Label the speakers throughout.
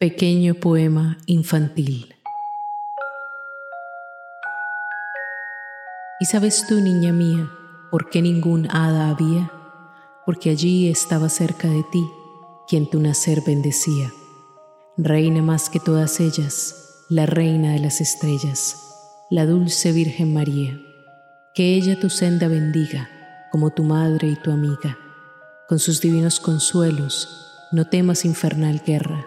Speaker 1: Pequeño poema infantil. ¿Y sabes tú, niña mía, por qué ningún hada había? Porque allí estaba cerca de ti quien tu nacer bendecía. Reina más que todas ellas, la reina de las estrellas, la dulce Virgen María. Que ella tu senda bendiga, como tu madre y tu amiga. Con sus divinos consuelos, no temas infernal guerra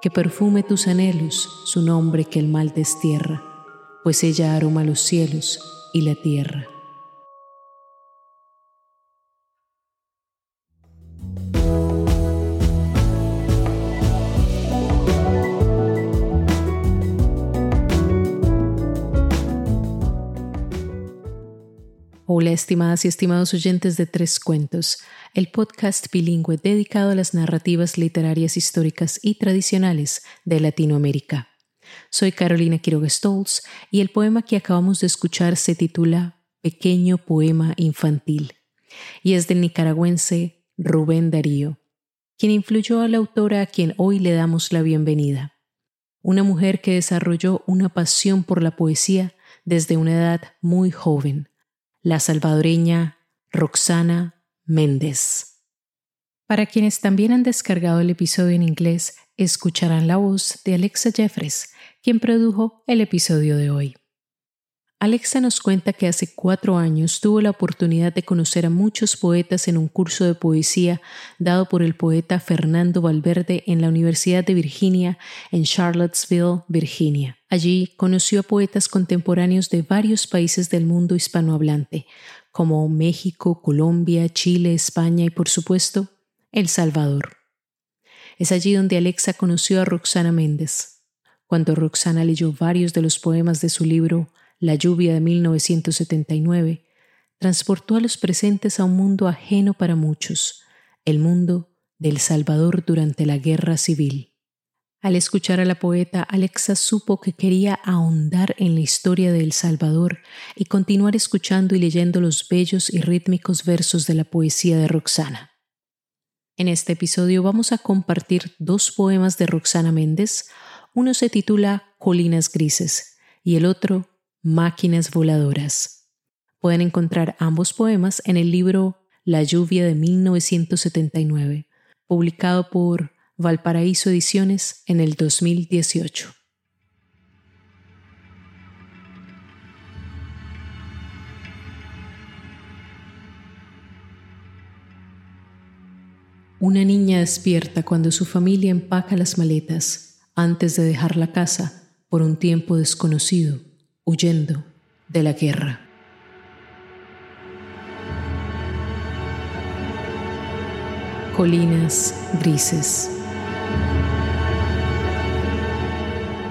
Speaker 1: que perfume tus anhelos su nombre que el mal destierra, pues ella aroma los cielos y la tierra. Hola estimadas y estimados oyentes de Tres Cuentos, el podcast bilingüe dedicado a las narrativas literarias históricas y tradicionales de Latinoamérica. Soy Carolina Quiroga Stolz y el poema que acabamos de escuchar se titula Pequeño Poema Infantil y es del nicaragüense Rubén Darío, quien influyó a la autora a quien hoy le damos la bienvenida. Una mujer que desarrolló una pasión por la poesía desde una edad muy joven la salvadoreña Roxana Méndez. Para quienes también han descargado el episodio en inglés, escucharán la voz de Alexa Jeffres, quien produjo el episodio de hoy. Alexa nos cuenta que hace cuatro años tuvo la oportunidad de conocer a muchos poetas en un curso de poesía dado por el poeta Fernando Valverde en la Universidad de Virginia en Charlottesville, Virginia. Allí conoció a poetas contemporáneos de varios países del mundo hispanohablante, como México, Colombia, Chile, España y por supuesto El Salvador. Es allí donde Alexa conoció a Roxana Méndez. Cuando Roxana leyó varios de los poemas de su libro la lluvia de 1979, transportó a los presentes a un mundo ajeno para muchos, el mundo del Salvador durante la Guerra Civil. Al escuchar a la poeta, Alexa supo que quería ahondar en la historia de El Salvador y continuar escuchando y leyendo los bellos y rítmicos versos de la poesía de Roxana. En este episodio vamos a compartir dos poemas de Roxana Méndez. Uno se titula Colinas Grises y el otro Máquinas Voladoras. Pueden encontrar ambos poemas en el libro La lluvia de 1979, publicado por Valparaíso Ediciones en el 2018. Una niña despierta cuando su familia empaca las maletas antes de dejar la casa por un tiempo desconocido huyendo de la guerra. Colinas grises.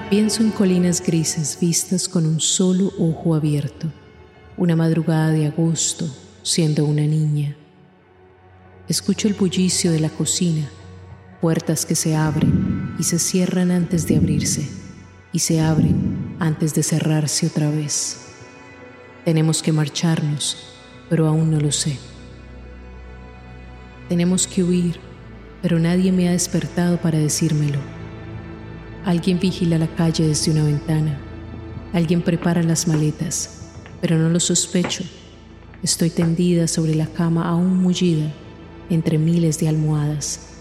Speaker 1: Pienso en colinas grises vistas con un solo ojo abierto, una madrugada de agosto, siendo una niña. Escucho el bullicio de la cocina, puertas que se abren y se cierran antes de abrirse, y se abren antes de cerrarse otra vez. Tenemos que marcharnos, pero aún no lo sé. Tenemos que huir, pero nadie me ha despertado para decírmelo. Alguien vigila la calle desde una ventana. Alguien prepara las maletas, pero no lo sospecho. Estoy tendida sobre la cama aún mullida entre miles de almohadas,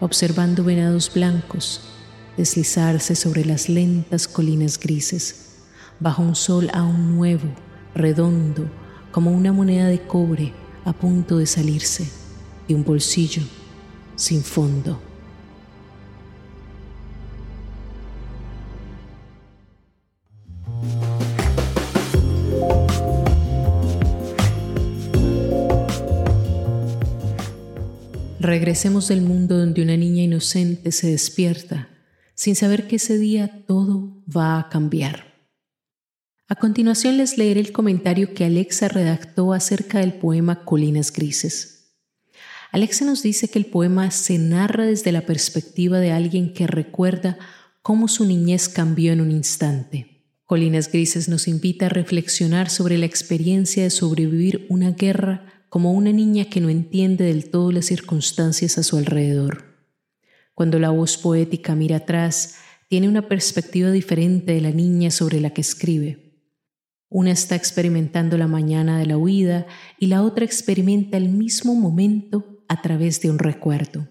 Speaker 1: observando venados blancos deslizarse sobre las lentas colinas grises, bajo un sol aún nuevo, redondo, como una moneda de cobre a punto de salirse de un bolsillo sin fondo. Regresemos del mundo donde una niña inocente se despierta sin saber que ese día todo va a cambiar. A continuación les leeré el comentario que Alexa redactó acerca del poema Colinas Grises. Alexa nos dice que el poema se narra desde la perspectiva de alguien que recuerda cómo su niñez cambió en un instante. Colinas Grises nos invita a reflexionar sobre la experiencia de sobrevivir una guerra como una niña que no entiende del todo las circunstancias a su alrededor. Cuando la voz poética mira atrás, tiene una perspectiva diferente de la niña sobre la que escribe. Una está experimentando la mañana de la huida y la otra experimenta el mismo momento a través de un recuerdo.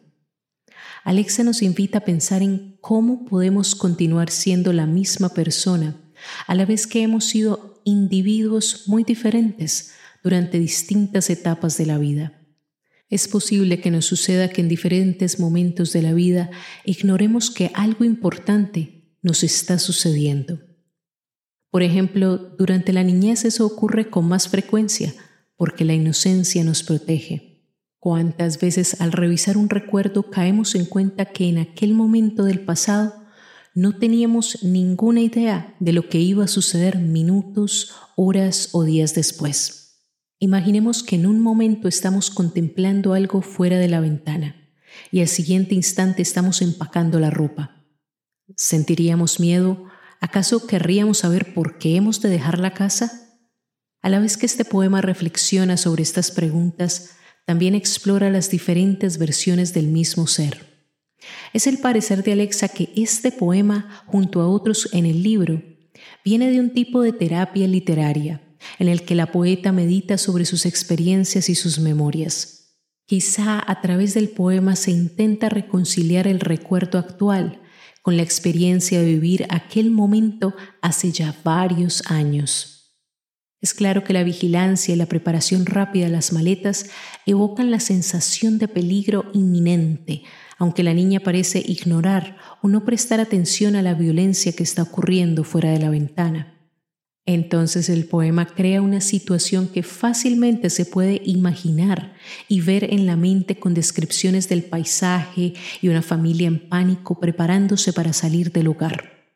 Speaker 1: Alexa nos invita a pensar en cómo podemos continuar siendo la misma persona, a la vez que hemos sido individuos muy diferentes durante distintas etapas de la vida. Es posible que nos suceda que en diferentes momentos de la vida ignoremos que algo importante nos está sucediendo. Por ejemplo, durante la niñez eso ocurre con más frecuencia porque la inocencia nos protege. ¿Cuántas veces al revisar un recuerdo caemos en cuenta que en aquel momento del pasado no teníamos ninguna idea de lo que iba a suceder minutos, horas o días después? Imaginemos que en un momento estamos contemplando algo fuera de la ventana y al siguiente instante estamos empacando la ropa. ¿Sentiríamos miedo? ¿Acaso querríamos saber por qué hemos de dejar la casa? A la vez que este poema reflexiona sobre estas preguntas, también explora las diferentes versiones del mismo ser. Es el parecer de Alexa que este poema, junto a otros en el libro, viene de un tipo de terapia literaria en el que la poeta medita sobre sus experiencias y sus memorias. Quizá a través del poema se intenta reconciliar el recuerdo actual con la experiencia de vivir aquel momento hace ya varios años. Es claro que la vigilancia y la preparación rápida de las maletas evocan la sensación de peligro inminente, aunque la niña parece ignorar o no prestar atención a la violencia que está ocurriendo fuera de la ventana. Entonces el poema crea una situación que fácilmente se puede imaginar y ver en la mente con descripciones del paisaje y una familia en pánico preparándose para salir del hogar.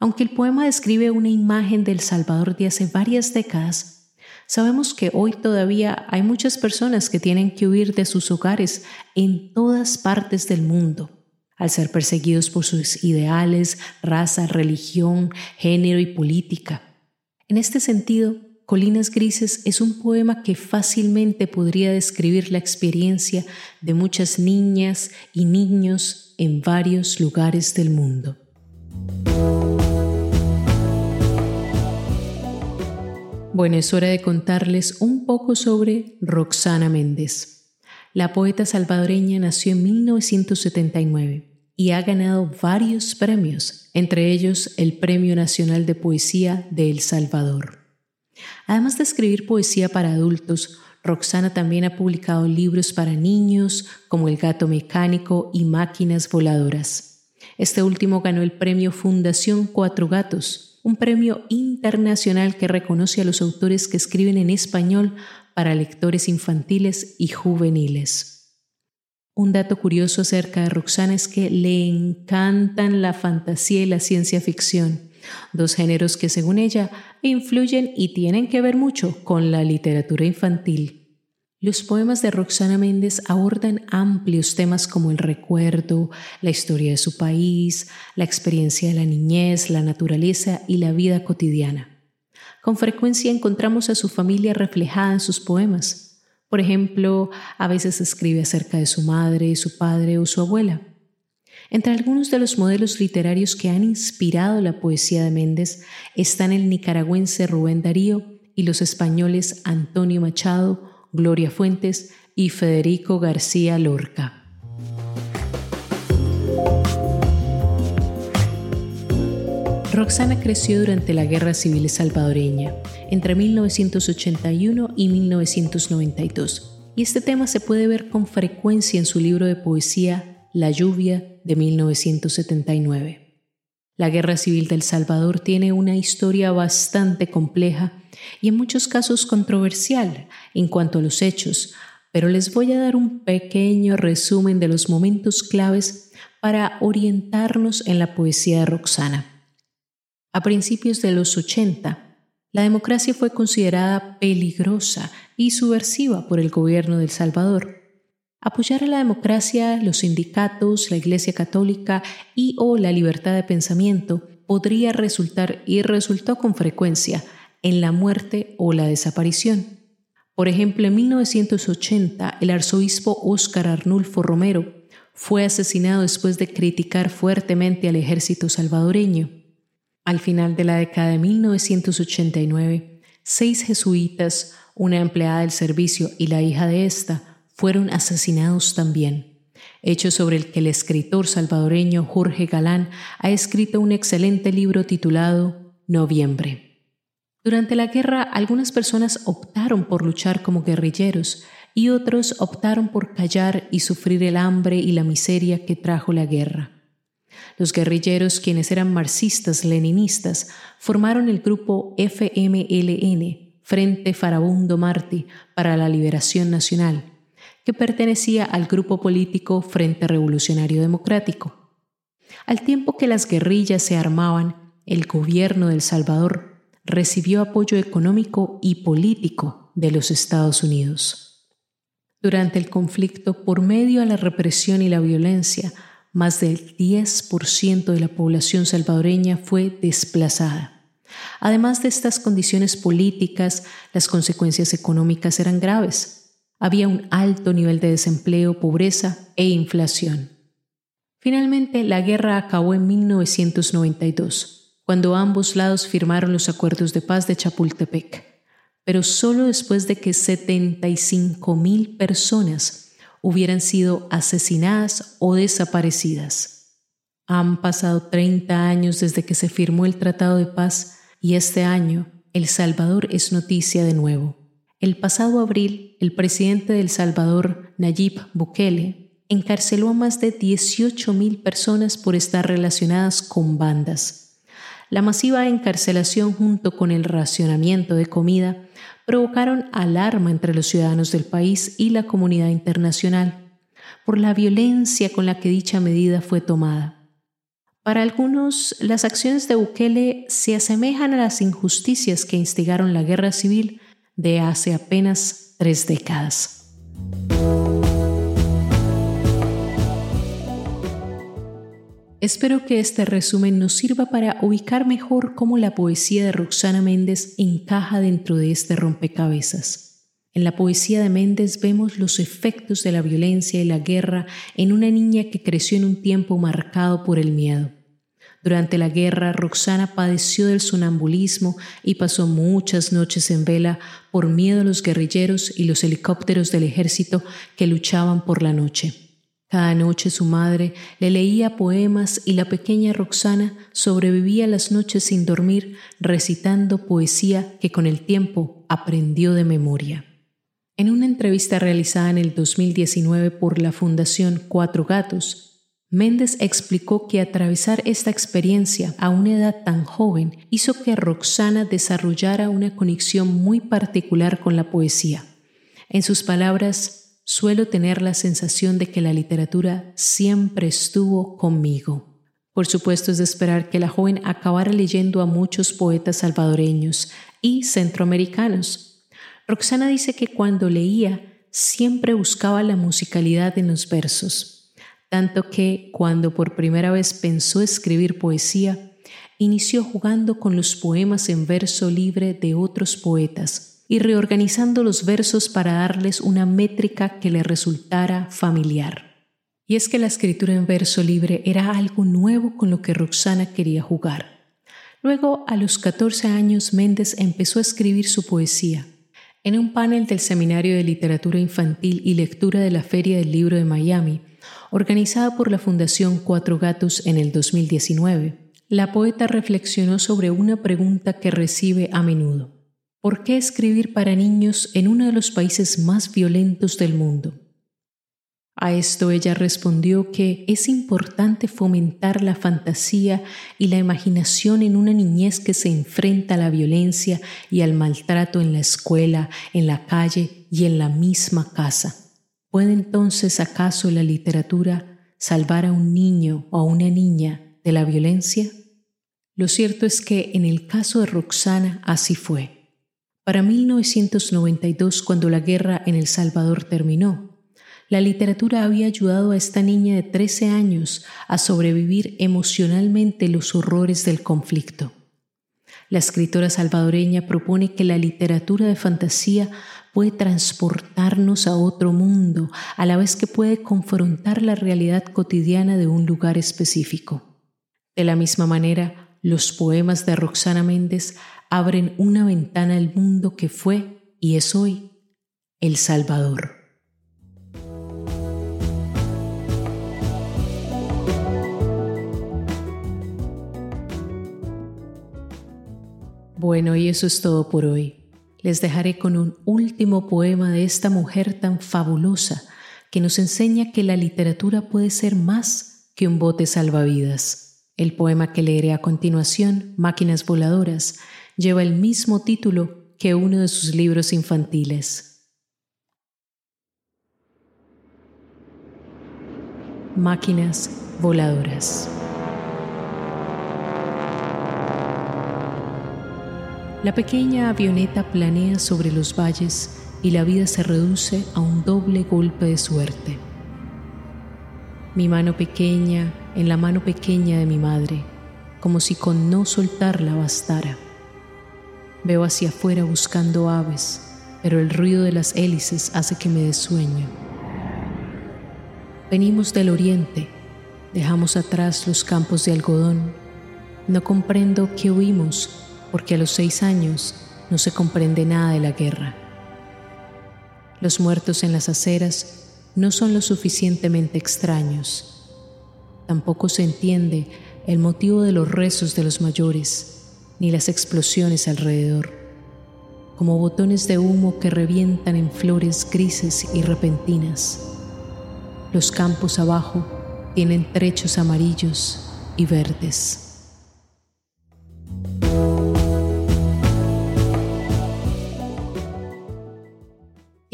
Speaker 1: Aunque el poema describe una imagen del Salvador de hace varias décadas, sabemos que hoy todavía hay muchas personas que tienen que huir de sus hogares en todas partes del mundo al ser perseguidos por sus ideales, raza, religión, género y política. En este sentido, Colinas Grises es un poema que fácilmente podría describir la experiencia de muchas niñas y niños en varios lugares del mundo. Bueno, es hora de contarles un poco sobre Roxana Méndez. La poeta salvadoreña nació en 1979 y ha ganado varios premios, entre ellos el Premio Nacional de Poesía de El Salvador. Además de escribir poesía para adultos, Roxana también ha publicado libros para niños como El gato mecánico y Máquinas voladoras. Este último ganó el premio Fundación Cuatro Gatos, un premio internacional que reconoce a los autores que escriben en español para lectores infantiles y juveniles. Un dato curioso acerca de Roxana es que le encantan la fantasía y la ciencia ficción, dos géneros que según ella influyen y tienen que ver mucho con la literatura infantil. Los poemas de Roxana Méndez abordan amplios temas como el recuerdo, la historia de su país, la experiencia de la niñez, la naturaleza y la vida cotidiana. Con frecuencia encontramos a su familia reflejada en sus poemas por ejemplo, a veces escribe acerca de su madre, su padre o su abuela. Entre algunos de los modelos literarios que han inspirado la poesía de Méndez están el nicaragüense Rubén Darío y los españoles Antonio Machado, Gloria Fuentes y Federico García Lorca. Roxana creció durante la Guerra Civil Salvadoreña, entre 1981 y 1992, y este tema se puede ver con frecuencia en su libro de poesía La lluvia de 1979. La Guerra Civil del Salvador tiene una historia bastante compleja y en muchos casos controversial en cuanto a los hechos, pero les voy a dar un pequeño resumen de los momentos claves para orientarnos en la poesía de Roxana. A principios de los 80, la democracia fue considerada peligrosa y subversiva por el gobierno de El Salvador. Apoyar a la democracia, los sindicatos, la Iglesia Católica y o la libertad de pensamiento podría resultar y resultó con frecuencia en la muerte o la desaparición. Por ejemplo, en 1980, el arzobispo Óscar Arnulfo Romero fue asesinado después de criticar fuertemente al ejército salvadoreño. Al final de la década de 1989, seis jesuitas, una empleada del servicio y la hija de ésta, fueron asesinados también, hecho sobre el que el escritor salvadoreño Jorge Galán ha escrito un excelente libro titulado Noviembre. Durante la guerra, algunas personas optaron por luchar como guerrilleros y otros optaron por callar y sufrir el hambre y la miseria que trajo la guerra. Los guerrilleros, quienes eran marxistas-leninistas, formaron el grupo FMLN, Frente Farabundo Martí para la Liberación Nacional, que pertenecía al grupo político Frente Revolucionario Democrático. Al tiempo que las guerrillas se armaban, el gobierno del Salvador recibió apoyo económico y político de los Estados Unidos. Durante el conflicto, por medio de la represión y la violencia, más del 10% de la población salvadoreña fue desplazada. Además de estas condiciones políticas, las consecuencias económicas eran graves. Había un alto nivel de desempleo, pobreza e inflación. Finalmente, la guerra acabó en 1992 cuando ambos lados firmaron los acuerdos de paz de Chapultepec, pero solo después de que 75 mil personas hubieran sido asesinadas o desaparecidas. Han pasado 30 años desde que se firmó el Tratado de Paz y este año El Salvador es noticia de nuevo. El pasado abril, el presidente de El Salvador, Nayib Bukele, encarceló a más de 18 mil personas por estar relacionadas con bandas la masiva encarcelación junto con el racionamiento de comida provocaron alarma entre los ciudadanos del país y la comunidad internacional por la violencia con la que dicha medida fue tomada. Para algunos, las acciones de Bukele se asemejan a las injusticias que instigaron la guerra civil de hace apenas tres décadas. Espero que este resumen nos sirva para ubicar mejor cómo la poesía de Roxana Méndez encaja dentro de este rompecabezas. En la poesía de Méndez vemos los efectos de la violencia y la guerra en una niña que creció en un tiempo marcado por el miedo. Durante la guerra, Roxana padeció del sonambulismo y pasó muchas noches en vela por miedo a los guerrilleros y los helicópteros del ejército que luchaban por la noche. Cada noche su madre le leía poemas y la pequeña Roxana sobrevivía las noches sin dormir recitando poesía que con el tiempo aprendió de memoria. En una entrevista realizada en el 2019 por la Fundación Cuatro Gatos, Méndez explicó que atravesar esta experiencia a una edad tan joven hizo que Roxana desarrollara una conexión muy particular con la poesía. En sus palabras, suelo tener la sensación de que la literatura siempre estuvo conmigo. Por supuesto es de esperar que la joven acabara leyendo a muchos poetas salvadoreños y centroamericanos. Roxana dice que cuando leía siempre buscaba la musicalidad en los versos, tanto que cuando por primera vez pensó escribir poesía, inició jugando con los poemas en verso libre de otros poetas y reorganizando los versos para darles una métrica que le resultara familiar. Y es que la escritura en verso libre era algo nuevo con lo que Roxana quería jugar. Luego, a los 14 años, Méndez empezó a escribir su poesía. En un panel del Seminario de Literatura Infantil y Lectura de la Feria del Libro de Miami, organizada por la Fundación Cuatro Gatos en el 2019, la poeta reflexionó sobre una pregunta que recibe a menudo. ¿Por qué escribir para niños en uno de los países más violentos del mundo? A esto ella respondió que es importante fomentar la fantasía y la imaginación en una niñez que se enfrenta a la violencia y al maltrato en la escuela, en la calle y en la misma casa. ¿Puede entonces acaso la literatura salvar a un niño o a una niña de la violencia? Lo cierto es que en el caso de Roxana así fue. Para 1992, cuando la guerra en El Salvador terminó, la literatura había ayudado a esta niña de 13 años a sobrevivir emocionalmente los horrores del conflicto. La escritora salvadoreña propone que la literatura de fantasía puede transportarnos a otro mundo, a la vez que puede confrontar la realidad cotidiana de un lugar específico. De la misma manera, los poemas de Roxana Méndez abren una ventana al mundo que fue y es hoy El Salvador. Bueno, y eso es todo por hoy. Les dejaré con un último poema de esta mujer tan fabulosa que nos enseña que la literatura puede ser más que un bote salvavidas. El poema que leeré a continuación, Máquinas Voladoras, lleva el mismo título que uno de sus libros infantiles. Máquinas Voladoras. La pequeña avioneta planea sobre los valles y la vida se reduce a un doble golpe de suerte. Mi mano pequeña en la mano pequeña de mi madre, como si con no soltarla bastara. Veo hacia afuera buscando aves, pero el ruido de las hélices hace que me desueño. Venimos del oriente, dejamos atrás los campos de algodón. No comprendo qué huimos porque a los seis años no se comprende nada de la guerra. Los muertos en las aceras no son lo suficientemente extraños. Tampoco se entiende el motivo de los rezos de los mayores, ni las explosiones alrededor, como botones de humo que revientan en flores grises y repentinas. Los campos abajo tienen trechos amarillos y verdes.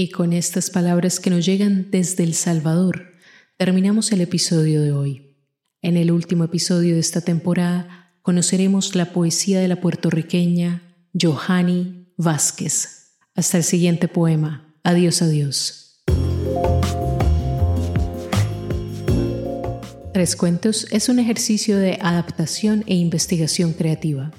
Speaker 1: Y con estas palabras que nos llegan desde El Salvador, terminamos el episodio de hoy. En el último episodio de esta temporada conoceremos la poesía de la puertorriqueña Johanny Vázquez. Hasta el siguiente poema. Adiós, adiós. Tres Cuentos es un ejercicio de adaptación e investigación creativa.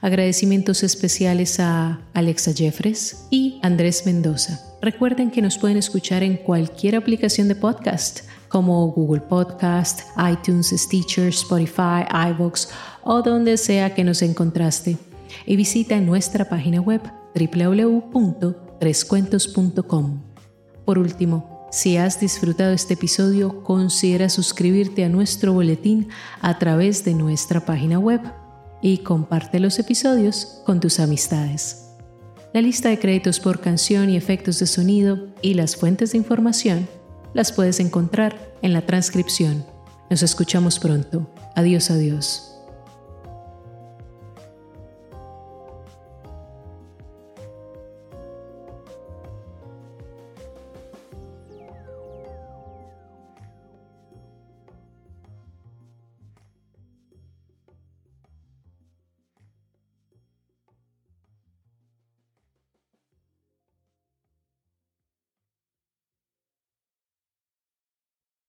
Speaker 1: Agradecimientos especiales a Alexa Jeffres y Andrés Mendoza. Recuerden que nos pueden escuchar en cualquier aplicación de podcast como Google Podcast, iTunes, Stitcher, Spotify, iVoox o donde sea que nos encontraste. Y visita nuestra página web www.trescuentos.com. Por último, si has disfrutado este episodio, considera suscribirte a nuestro boletín a través de nuestra página web y comparte los episodios con tus amistades. La lista de créditos por canción y efectos de sonido y las fuentes de información las puedes encontrar en la transcripción. Nos escuchamos pronto. Adiós, adiós.